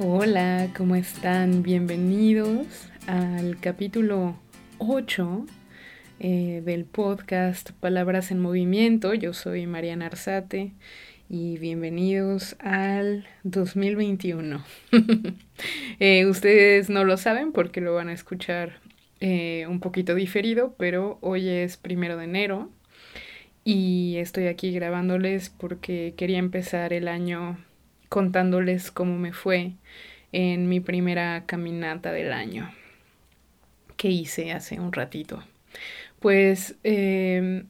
Hola, ¿cómo están? Bienvenidos al capítulo 8 eh, del podcast Palabras en Movimiento. Yo soy Mariana Arzate y bienvenidos al 2021. Eh, ustedes no lo saben porque lo van a escuchar eh, un poquito diferido, pero hoy es primero de enero y estoy aquí grabándoles porque quería empezar el año contándoles cómo me fue en mi primera caminata del año que hice hace un ratito. Pues em,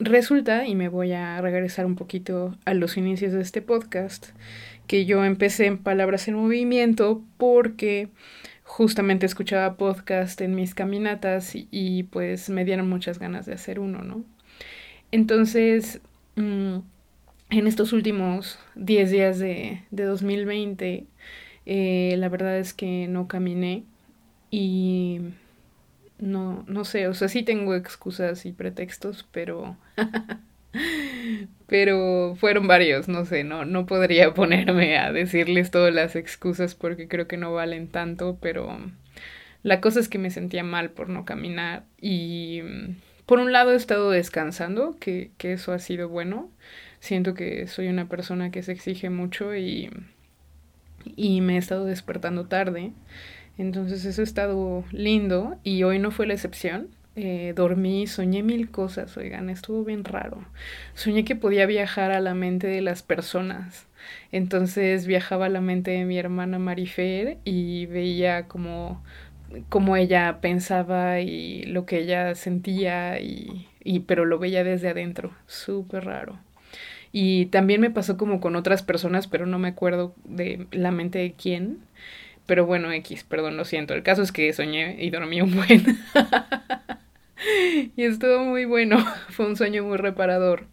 resulta, y me voy a regresar un poquito a los inicios de este podcast, que yo empecé en Palabras en Movimiento porque justamente escuchaba podcast en mis caminatas y, pues me dieron muchas ganas de hacer uno, ¿no? Entonces, mm, en estos últimos 10 días de, de 2020, eh, la verdad es que no caminé y no, no sé, o sea, sí tengo excusas y pretextos, pero... pero fueron varios, no sé, no, no podría ponerme a decirles todas las excusas porque creo que no valen tanto, pero la cosa es que me sentía mal por no caminar y por un lado he estado descansando, que, que eso ha sido bueno, siento que soy una persona que se exige mucho y, y me he estado despertando tarde. Entonces eso ha estado lindo y hoy no fue la excepción. Eh, dormí, soñé mil cosas, oigan, estuvo bien raro. Soñé que podía viajar a la mente de las personas. Entonces viajaba a la mente de mi hermana Marifer y veía como, como ella pensaba y lo que ella sentía y, y pero lo veía desde adentro. Súper raro. Y también me pasó como con otras personas, pero no me acuerdo de la mente de quién. Pero bueno, X, perdón, lo siento. El caso es que soñé y dormí un buen. y estuvo muy bueno. Fue un sueño muy reparador.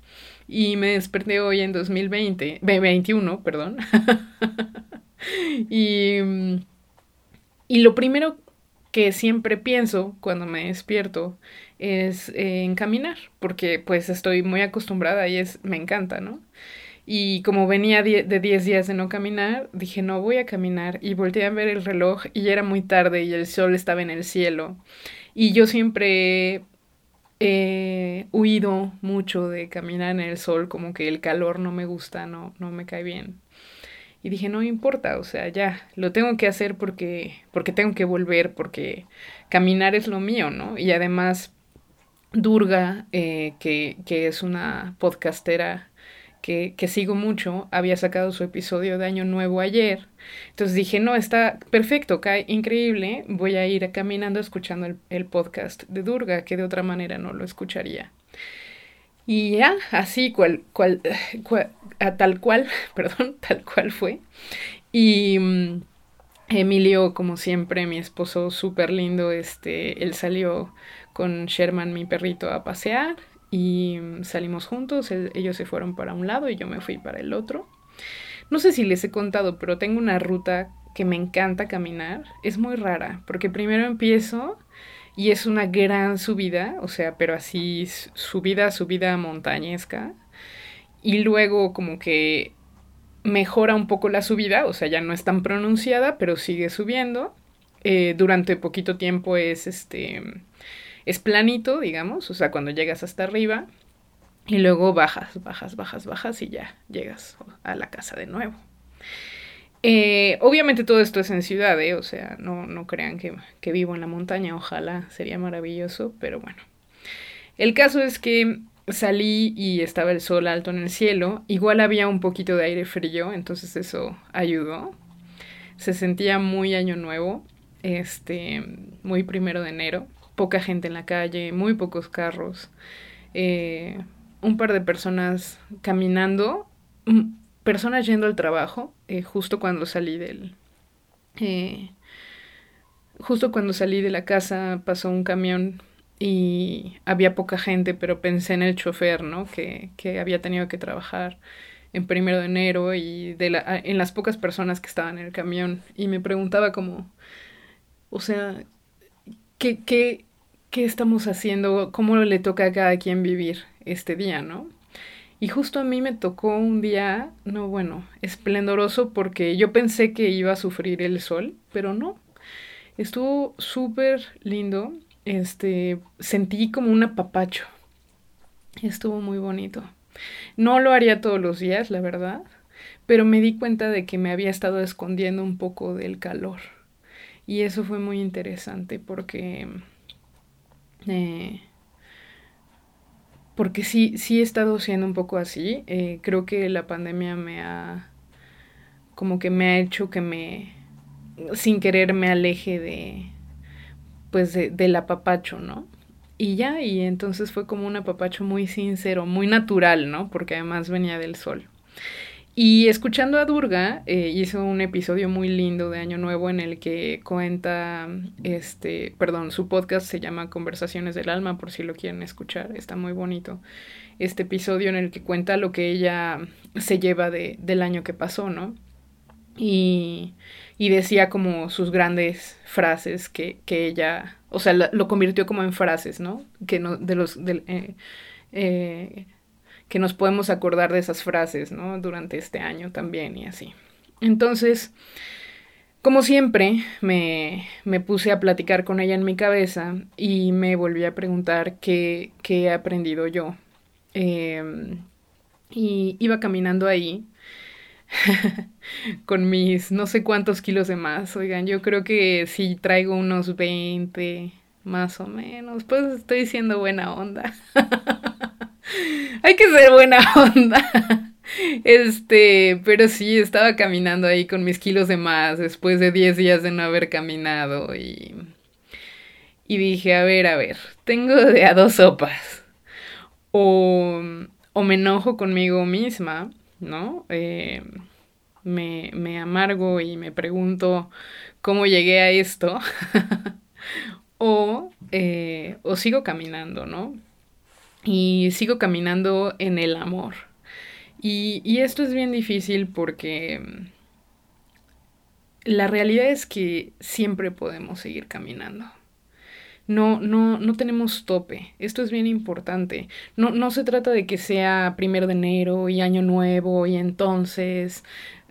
Y me desperté hoy en 2020, 21, perdón. y, y lo primero que siempre pienso cuando me despierto es eh, en caminar, porque pues estoy muy acostumbrada y es, me encanta, ¿no? Y como venía de 10 días de no caminar, dije, no, voy a caminar. Y volteé a ver el reloj y era muy tarde y el sol estaba en el cielo. Y yo siempre he huido mucho de caminar en el sol, como que el calor no me gusta, no, no me cae bien. Y dije, no importa, o sea, ya, lo tengo que hacer porque, porque tengo que volver, porque caminar es lo mío, ¿no? Y además, Durga, eh, que, que es una podcastera que, que, sigo mucho, había sacado su episodio de Año Nuevo ayer. Entonces dije, no, está perfecto, increíble, voy a ir caminando escuchando el, podcast de Durga, que de otra manera no lo escucharía. Y ya, así cual, cual, tal cual, perdón, tal cual fue. Y mm, Emilio, como siempre, mi esposo súper lindo, este, él salió con Sherman, mi perrito, a pasear y mm, salimos juntos, ellos se fueron para un lado y yo me fui para el otro. No sé si les he contado, pero tengo una ruta que me encanta caminar. Es muy rara, porque primero empiezo y es una gran subida, o sea, pero así subida, subida montañesca. Y luego como que mejora un poco la subida, o sea, ya no es tan pronunciada, pero sigue subiendo. Eh, durante poquito tiempo es este es planito, digamos, o sea, cuando llegas hasta arriba y luego bajas, bajas, bajas, bajas y ya llegas a la casa de nuevo. Eh, obviamente todo esto es en ciudad, ¿eh? o sea, no, no crean que, que vivo en la montaña, ojalá sería maravilloso, pero bueno. El caso es que salí y estaba el sol alto en el cielo, igual había un poquito de aire frío, entonces eso ayudó. Se sentía muy año nuevo, este, muy primero de enero, poca gente en la calle, muy pocos carros, eh, un par de personas caminando, mm, personas yendo al trabajo, eh, justo cuando salí del... Eh, justo cuando salí de la casa pasó un camión y había poca gente, pero pensé en el chofer, ¿no? Que, que había tenido que trabajar en primero de enero y de la, en las pocas personas que estaban en el camión y me preguntaba como, o sea, ¿qué, qué, qué estamos haciendo? ¿Cómo le toca a cada quien vivir este día, ¿no? Y justo a mí me tocó un día, no bueno, esplendoroso porque yo pensé que iba a sufrir el sol, pero no. Estuvo súper lindo. Este, sentí como un apapacho. Estuvo muy bonito. No lo haría todos los días, la verdad, pero me di cuenta de que me había estado escondiendo un poco del calor. Y eso fue muy interesante porque... Eh, porque sí, sí he estado siendo un poco así. Eh, creo que la pandemia me ha... como que me ha hecho que me... sin querer me aleje de... pues de, del apapacho, ¿no? Y ya, y entonces fue como un apapacho muy sincero, muy natural, ¿no? Porque además venía del sol. Y escuchando a Durga, eh, hizo un episodio muy lindo de Año Nuevo en el que cuenta, este, perdón, su podcast se llama Conversaciones del Alma, por si lo quieren escuchar, está muy bonito. Este episodio en el que cuenta lo que ella se lleva de, del año que pasó, ¿no? Y, y decía como sus grandes frases que, que ella o sea, lo convirtió como en frases, ¿no? Que no, de los, eh, eh, que nos podemos acordar de esas frases, ¿no? Durante este año también y así. Entonces, como siempre, me, me puse a platicar con ella en mi cabeza y me volví a preguntar qué, qué he aprendido yo. Em, y iba caminando ahí con mis no sé cuántos kilos de más. Oigan, yo creo que si traigo unos 20 más o menos, pues estoy siendo buena onda. Hay que ser buena onda. Este, pero sí, estaba caminando ahí con mis kilos de más después de 10 días de no haber caminado y... Y dije, a ver, a ver, tengo de a dos sopas. O, o me enojo conmigo misma ¿no? Eh, me, me amargo y me pregunto cómo llegué a esto. o, eh, o sigo caminando, ¿no? Y sigo caminando en el amor. Y, y esto es bien difícil porque la realidad es que siempre podemos seguir caminando no, no, no tenemos tope. Esto es bien importante. No, no se trata de que sea primero de enero y año nuevo y entonces,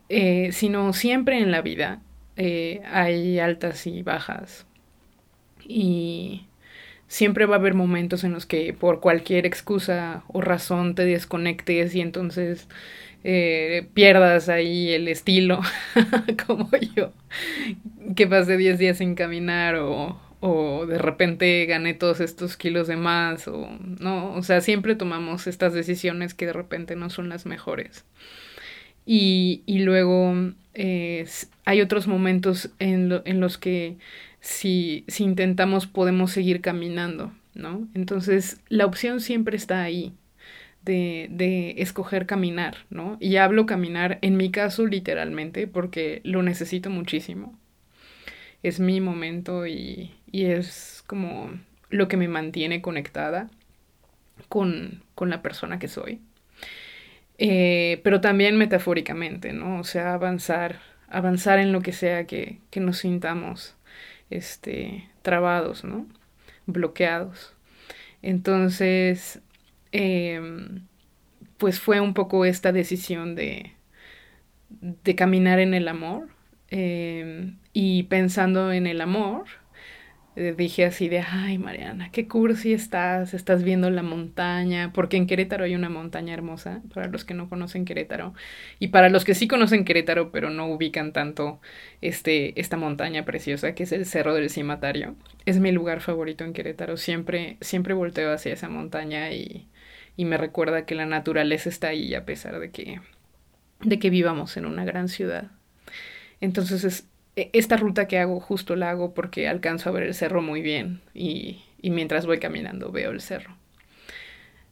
eh, sino siempre en la vida eh, hay altas y bajas. Y siempre va a haber momentos en los que por cualquier excusa o razón te desconectes y entonces eh, pierdas ahí el estilo, como yo, que pasé 10 días sin caminar o, o de repente gané todos estos kilos de más o no, o sea, siempre tomamos estas decisiones que de repente no son las mejores. Y, y luego eh, hay otros momentos en, en los que si, si intentamos podemos seguir caminando, ¿no? Entonces la opción siempre está ahí. De, de, escoger caminar, ¿no? Y hablo caminar en mi caso literalmente porque lo necesito muchísimo. Es mi momento y, y es como lo que me mantiene conectada con, con la persona que soy. Eh, pero también metafóricamente, ¿no? O sea, avanzar, avanzar en lo que sea que, que nos sintamos este, trabados, ¿no? Bloqueados. Entonces, em, pues fue un poco esta decisión de, de caminar en el amor em, y pensando en el amor, eh, dije así de, ay Mariana, qué cursi estás, estás viendo la montaña, porque en Querétaro hay una montaña hermosa, para los que no conocen Querétaro, y para los que sí conocen Querétaro, pero no ubican tanto este, esta montaña preciosa, que es el Cerro del Cimatario. Es mi lugar favorito en Querétaro, siempre, siempre volteo hacia esa montaña y, y me recuerda que la naturaleza está ahí a pesar de que, de que vivamos en una gran ciudad. Entonces es, esta ruta que hago justo la hago porque alcanzo a ver el cerro muy bien y, y mientras voy caminando veo el cerro.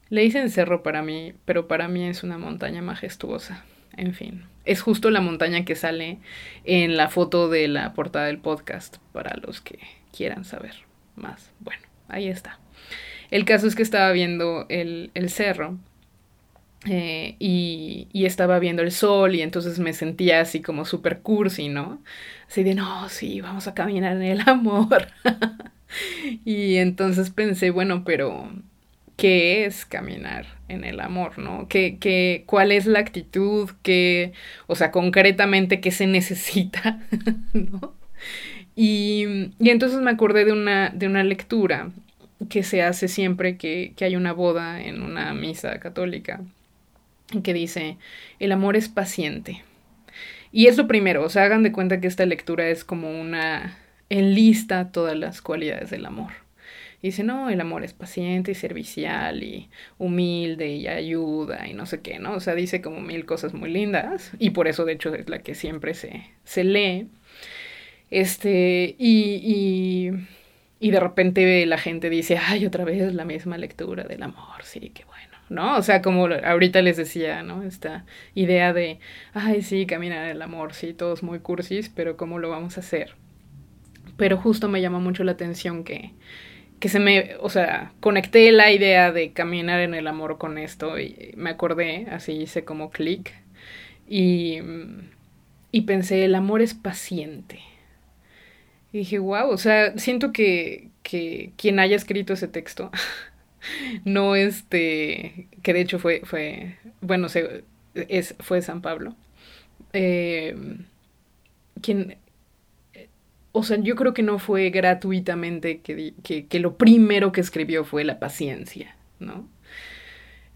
Le dicen cerro para mí, pero para mí es una montaña majestuosa. En fin, es justo la montaña que sale en la foto de la portada del podcast para los que quieran saber más. Bueno, ahí está. El caso es que estaba viendo el, el cerro eh, y, y, estaba viendo el sol y entonces me sentía así como super cursi, ¿no? Así de, no, sí, vamos a caminar en el amor. y entonces pensé, bueno, pero, qué es caminar en el amor, ¿no? ¿Qué, cuál es la actitud? ¿Qué, o sea, concretamente qué se necesita? ¿no? Y, y, entonces me acordé de una, de una lectura que se hace siempre que, que hay una boda en una misa católica, que dice, el amor es paciente. Y es lo primero, o sea, hagan de cuenta que esta lectura es como una enlista todas las cualidades del amor. dice, no, el amor es paciente y servicial y humilde y ayuda y no sé qué, ¿no? O sea, dice como mil cosas muy lindas y por eso de hecho es la que siempre se, se lee. Este, y, y, y de repente la gente dice, ay, otra vez la misma lectura del amor, sí, qué bueno, ¿no? O sea, como ahorita les decía, ¿no? Esta idea de, ay, sí, caminar el amor, sí, todos muy cursis, pero ¿cómo lo vamos a hacer? Pero justo me llamó mucho la atención que, que se me, o sea, conecté la idea de caminar en el amor con esto y me acordé, así hice como clic y, y pensé, el amor es paciente. Y dije, wow, o sea, siento que, que quien haya escrito ese texto, no este, que de hecho fue, fue bueno, es, fue San Pablo, eh, quien, o sea, yo creo que no fue gratuitamente que, que, que lo primero que escribió fue la paciencia, ¿no?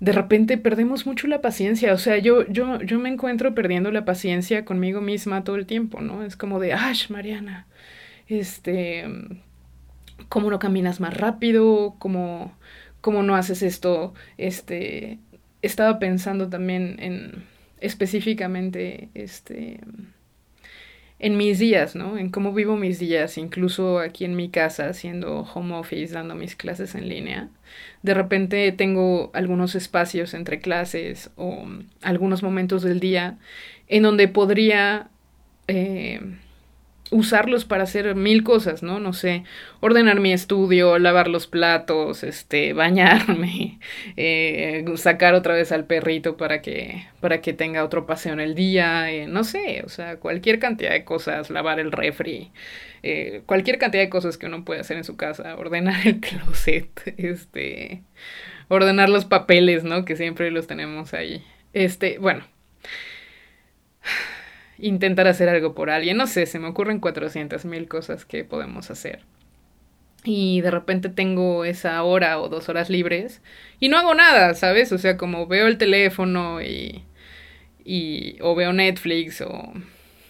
de repente perdemos mucho la paciencia. O sea, yo, yo, yo me encuentro perdiendo la paciencia conmigo misma todo el tiempo, ¿no? Es como de, ¡ash, Mariana! este, cómo no caminas más rápido, cómo, cómo no haces esto, este, estaba pensando también en específicamente, este, en mis días, ¿no? En cómo vivo mis días, incluso aquí en mi casa, haciendo home office, dando mis clases en línea. De repente tengo algunos espacios entre clases o algunos momentos del día en donde podría eh, usarlos para hacer mil cosas, ¿no? No sé, ordenar mi estudio, lavar los platos, este, bañarme, eh, sacar otra vez al perrito para que, para que tenga otro paseo en el día, eh, no sé, o sea, cualquier cantidad de cosas, lavar el refri, eh, cualquier cantidad de cosas que uno puede hacer en su casa, ordenar el closet, este, ordenar los papeles, ¿no? Que siempre los tenemos ahí. Este, bueno intentar hacer algo por alguien. No sé, se me ocurren 400 mil cosas que podemos hacer. Y de repente tengo esa hora o dos horas libres y no hago nada, ¿sabes? O sea, como veo el teléfono y, y o veo Netflix o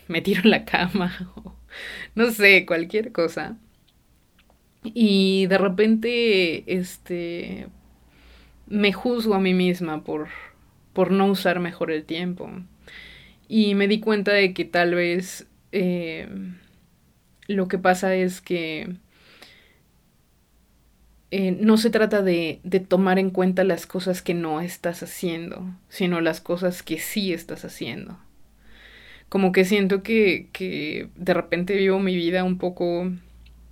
me tiro en la cama o no sé, cualquier cosa. Y de repente, este, me juzgo a mí misma por, por no usar mejor el tiempo. Y me di cuenta de que tal vez eh, lo que pasa es que eh, no se trata de, de, tomar en cuenta las cosas que no estás haciendo, sino las cosas que sí estás haciendo. Como que siento que, que de repente vivo mi vida un poco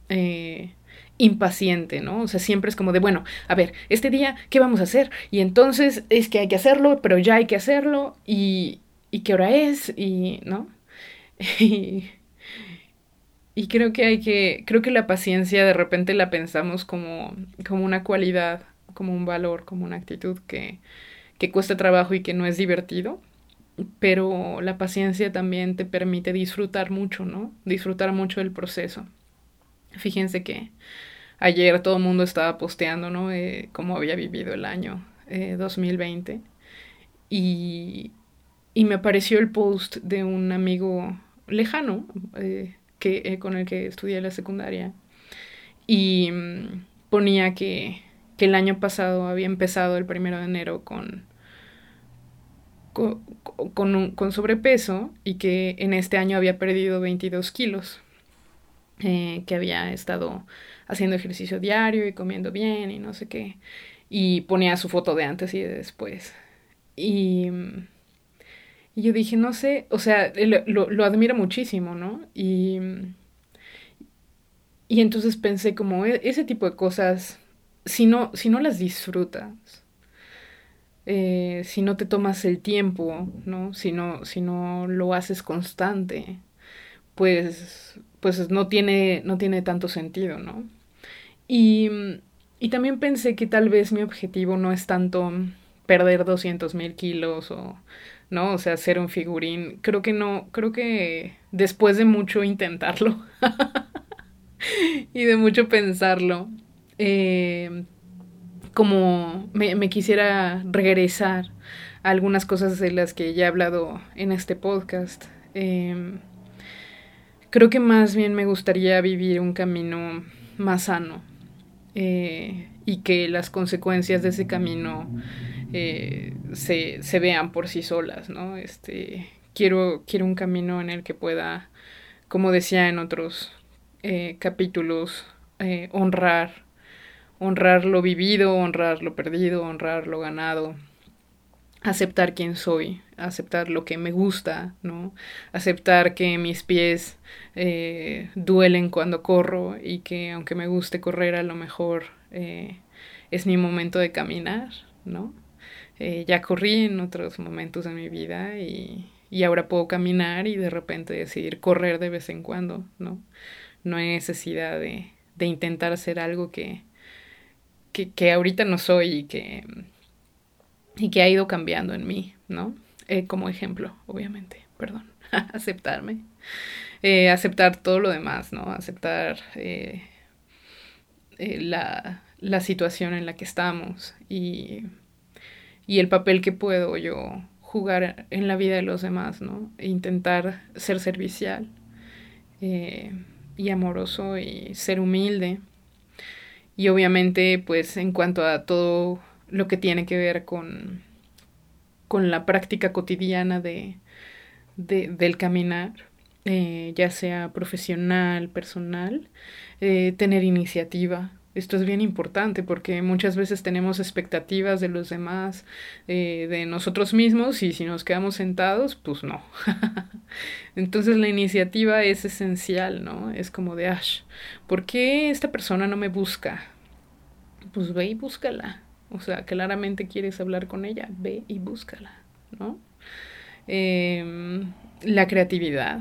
eh, impaciente, ¿no? O sea, siempre es como de, bueno, a ver, este día, ¿qué vamos a hacer? Y entonces es que hay que hacerlo, pero ya hay que hacerlo y, y qué hora es y, ¿no? y, y creo que hay que, creo que la paciencia de repente la pensamos como, como una cualidad, como un valor, como una actitud que, que cuesta trabajo y que no es divertido, pero la paciencia también te permite disfrutar mucho, ¿no? Disfrutar mucho del proceso. Fíjense que ayer todo el mundo estaba posteando, ¿no? Eh, cómo había vivido el año eh, 2020 y, y me apareció el post de un amigo lejano eh, que, eh, con el que estudié la secundaria y mm, ponía que, que, el año pasado había empezado el primero de enero con, con, con, sobrepeso y que en este año había perdido 22 kilos, eh, que había estado haciendo ejercicio diario y comiendo bien y no sé qué, y ponía su foto de antes y de después. Y mm, y yo dije, no sé, o sea, lo, lo admiro muchísimo, ¿no? Y, y entonces pensé como e, ese tipo de cosas, si no, si no las disfrutas, eh, si no te tomas el tiempo, ¿no? Si no, si no lo haces constante, pues, pues no tiene, no tiene tanto sentido, ¿no? Y, y también pensé que tal vez mi objetivo no es tanto perder 200 mil kilos o, ¿no? O sea, ser un figurín. Creo que no, creo que después de mucho intentarlo y de mucho pensarlo, eh, como me, me, quisiera regresar a algunas cosas de las que ya he hablado en este podcast. Eh, creo que más bien me gustaría vivir un camino más sano eh, y que las consecuencias de ese camino eh, se, se, vean por sí solas, ¿no? Este, quiero, quiero un camino en el que pueda, como decía en otros eh, capítulos, eh, honrar, honrar lo vivido, honrar lo perdido, honrar lo ganado, aceptar quién soy, aceptar lo que me gusta, ¿no? Aceptar que mis pies eh, duelen cuando corro y que aunque me guste correr a lo mejor eh, es mi momento de caminar, ¿no? Eh, ya corrí en otros momentos de mi vida y, y, ahora puedo caminar y de repente decidir correr de vez en cuando, ¿no? No hay necesidad de, de intentar hacer algo que, que, que ahorita no soy y que, y que ha ido cambiando en mí, ¿no? Eh, como ejemplo, obviamente, perdón, aceptarme, eh, aceptar todo lo demás, ¿no? Aceptar la, la, situación en la que estamos y, y, el papel que puedo yo jugar en la vida de los demás, ¿no? E intentar ser servicial y amoroso y ser humilde. Y obviamente, pues en cuanto a todo lo que tiene que ver con con la práctica cotidiana de, de del caminar, eh, ya sea profesional, personal, eh, tener iniciativa. Esto es bien importante porque muchas veces tenemos expectativas de los demás, eh, de nosotros mismos y si nos quedamos sentados, pues no. Entonces la iniciativa es esencial, ¿no? Es como de, Ash, ¿por qué esta persona no me busca? Pues ve y búscala. O sea, claramente quieres hablar con ella, ve y búscala, ¿no? Eh, la creatividad.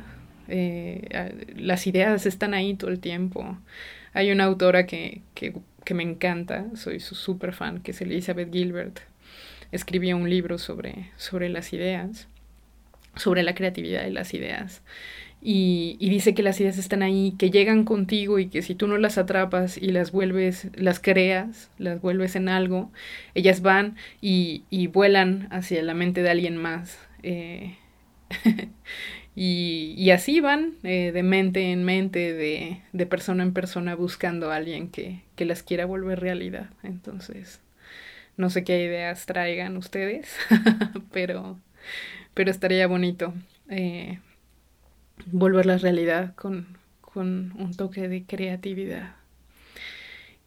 Eh, las ideas están ahí todo el tiempo. Hay una autora que, que, me encanta, soy su super fan, que es Elizabeth Gilbert. Escribió un libro sobre, sobre las ideas, sobre la creatividad de las ideas. Y, y, dice que las ideas están ahí, que llegan contigo y que si tú no las atrapas y las vuelves, las creas, las vuelves en algo, ellas van y, y vuelan hacia la mente de alguien más. Eh, y, así van eh, de mente en mente, de, de, persona en persona, buscando a alguien que, que las quiera volver realidad. Entonces, no sé qué ideas traigan ustedes, pero, pero estaría bonito. Eh, volver la realidad con, con un toque de creatividad.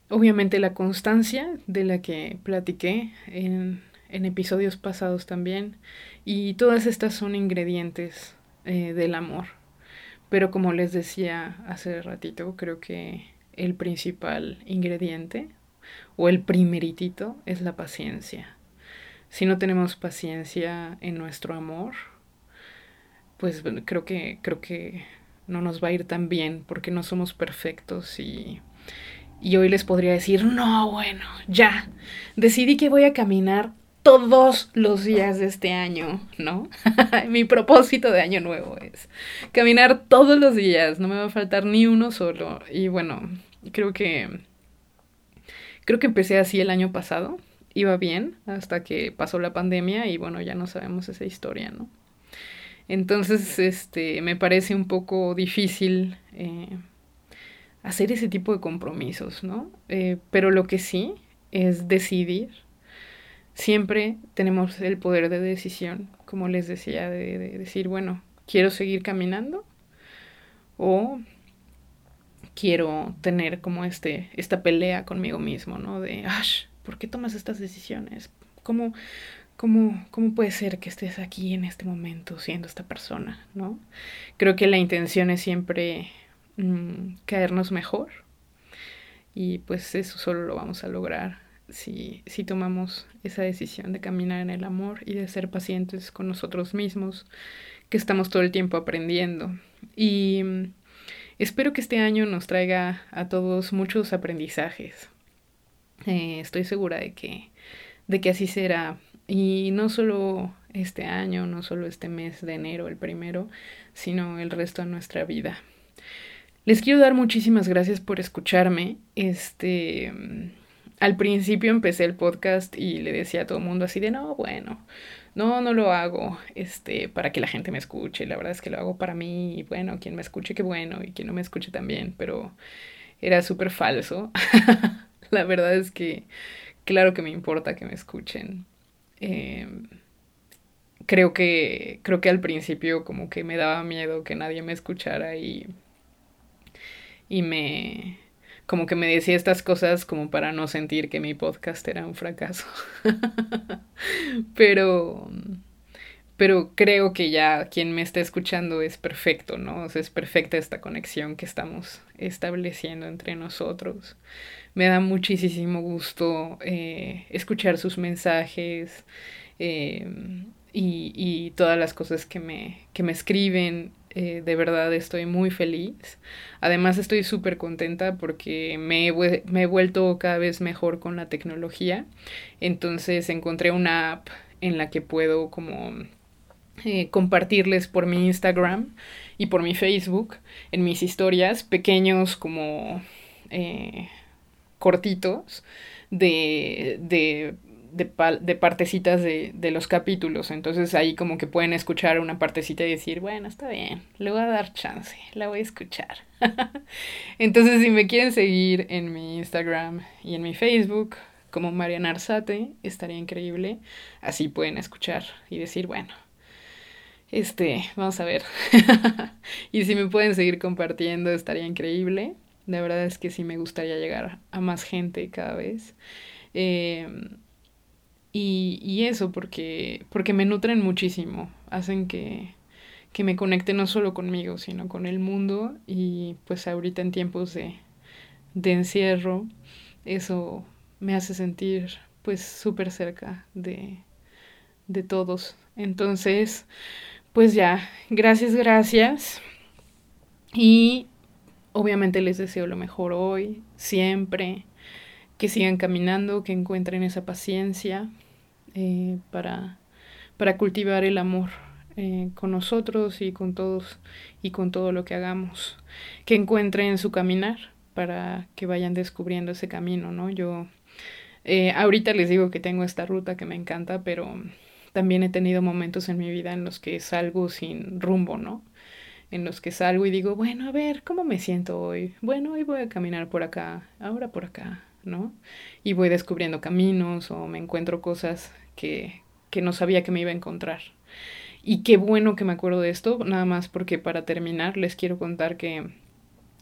Obviamente la constancia de la que platiqué en, en episodios pasados también y todas estas son ingredientes eh, del amor. Pero como les decía hace ratito, creo que el principal ingrediente o el primeritito es la paciencia. Si no tenemos paciencia en nuestro amor, pues creo que, creo que no nos va a ir tan bien porque no somos perfectos y, y hoy les podría decir, no, bueno, ya, decidí que voy a caminar todos los días de este año, ¿no? Mi propósito de año nuevo es caminar todos los días, no me va a faltar ni uno solo. Y bueno, creo que creo que empecé así el año pasado, iba bien hasta que pasó la pandemia y bueno, ya no sabemos esa historia, ¿no? Entonces, este, me parece un poco difícil eh, hacer ese tipo de compromisos, ¿no? Eh, pero lo que sí es decidir. Siempre tenemos el poder de decisión, como les decía, de, de decir, bueno, quiero seguir caminando o quiero tener como este, esta pelea conmigo mismo, ¿no? De, Ash, ¿por qué tomas estas decisiones? ¿Cómo, ¿Cómo, ¿Cómo puede ser que estés aquí en este momento siendo esta persona? ¿no? Creo que la intención es siempre mmm, caernos mejor y pues eso solo lo vamos a lograr si, si tomamos esa decisión de caminar en el amor y de ser pacientes con nosotros mismos, que estamos todo el tiempo aprendiendo. Y espero que este año nos traiga a todos muchos aprendizajes. Eh, estoy segura de que, de que así será. Y no solo este año, no solo este mes de enero, el primero, sino el resto de nuestra vida. Les quiero dar muchísimas gracias por escucharme. Este, al principio empecé el podcast y le decía a todo el mundo así de, no, bueno, no, no lo hago este, para que la gente me escuche. La verdad es que lo hago para mí y bueno, quien me escuche, qué bueno, y quien no me escuche también, pero era súper falso. la verdad es que claro que me importa que me escuchen. Em, creo que creo que al principio como que me daba miedo que nadie me escuchara y y me como que me decía estas cosas como para no sentir que mi podcast era un fracaso. pero pero creo que ya quien me está escuchando es perfecto, ¿no? O sea, es perfecta esta conexión que estamos estableciendo entre nosotros. Me da muchísimo gusto eh, escuchar sus mensajes eh, y, y, todas las cosas que me, que me escriben. Eh, de verdad estoy muy feliz. Además estoy súper contenta porque me he, me he vuelto cada vez mejor con la tecnología. Entonces encontré una app en la que puedo como eh, compartirles por mi Instagram y por mi Facebook en mis historias pequeños como eh, cortitos de, de, de, de partecitas de, de, los capítulos. Entonces ahí como que pueden escuchar una partecita y decir, bueno, está bien, le voy a dar chance, la voy a escuchar. Entonces si me quieren seguir en mi Instagram y en mi Facebook como Mariana Arzate, estaría increíble. Así pueden escuchar y decir, bueno, este, vamos a ver. y si me pueden seguir compartiendo, estaría increíble. La verdad es que sí me gustaría llegar a más gente cada vez. Eh, y, y, eso, porque, porque me nutren muchísimo. Hacen que, que me conecte no solo conmigo, sino con el mundo. Y pues ahorita en tiempos de, de encierro, eso me hace sentir pues súper cerca de, de todos. Entonces, pues ya, gracias, gracias. Y obviamente les deseo lo mejor hoy, siempre, que sigan caminando, que encuentren esa paciencia eh, para, para cultivar el amor eh, con nosotros y con todos y con todo lo que hagamos. Que encuentren su caminar para que vayan descubriendo ese camino, ¿no? Yo eh, ahorita les digo que tengo esta ruta que me encanta, pero también he tenido momentos en mi vida en los que salgo sin rumbo, ¿no? En los que salgo y digo, bueno, a ver, ¿cómo me siento hoy? Bueno, hoy voy a caminar por acá, ahora por acá, ¿no? Y voy descubriendo caminos o me encuentro cosas que, que no sabía que me iba a encontrar. Y qué bueno que me acuerdo de esto, nada más porque para terminar les quiero contar que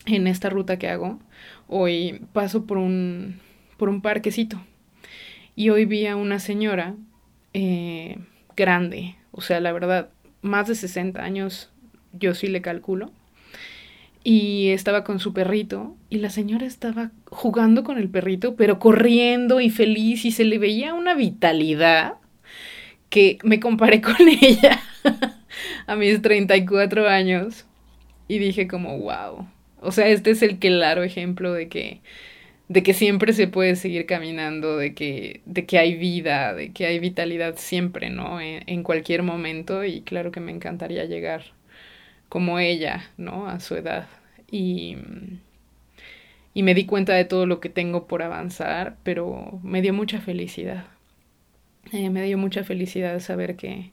en esta ruta que hago, hoy paso por un, por un parquecito. Y hoy vi a una señora eh, grande, o sea, la verdad, más de 60 años, yo sí le calculo. Y estaba con su perrito y la señora estaba jugando con el perrito, pero corriendo y feliz y se le veía una vitalidad que me comparé con ella a mis 34 años y dije como, wow. O sea, este es el claro ejemplo de que de que siempre se puede seguir caminando, de que, de que hay vida, de que hay vitalidad siempre, ¿no? En, en, cualquier momento y claro que me encantaría llegar como ella, ¿no? A su edad. Y, y me di cuenta de todo lo que tengo por avanzar, pero me dio mucha felicidad. Eh, me dio mucha felicidad saber que,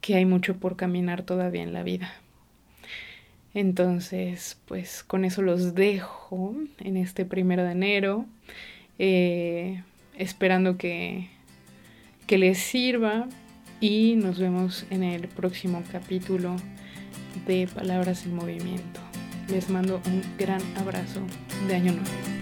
que hay mucho por caminar todavía en la vida. Entonces, pues con eso los dejo en este primero de enero, eh, esperando que, que les sirva y nos vemos en el próximo capítulo de Palabras en Movimiento. Les mando un gran abrazo de Año Nuevo.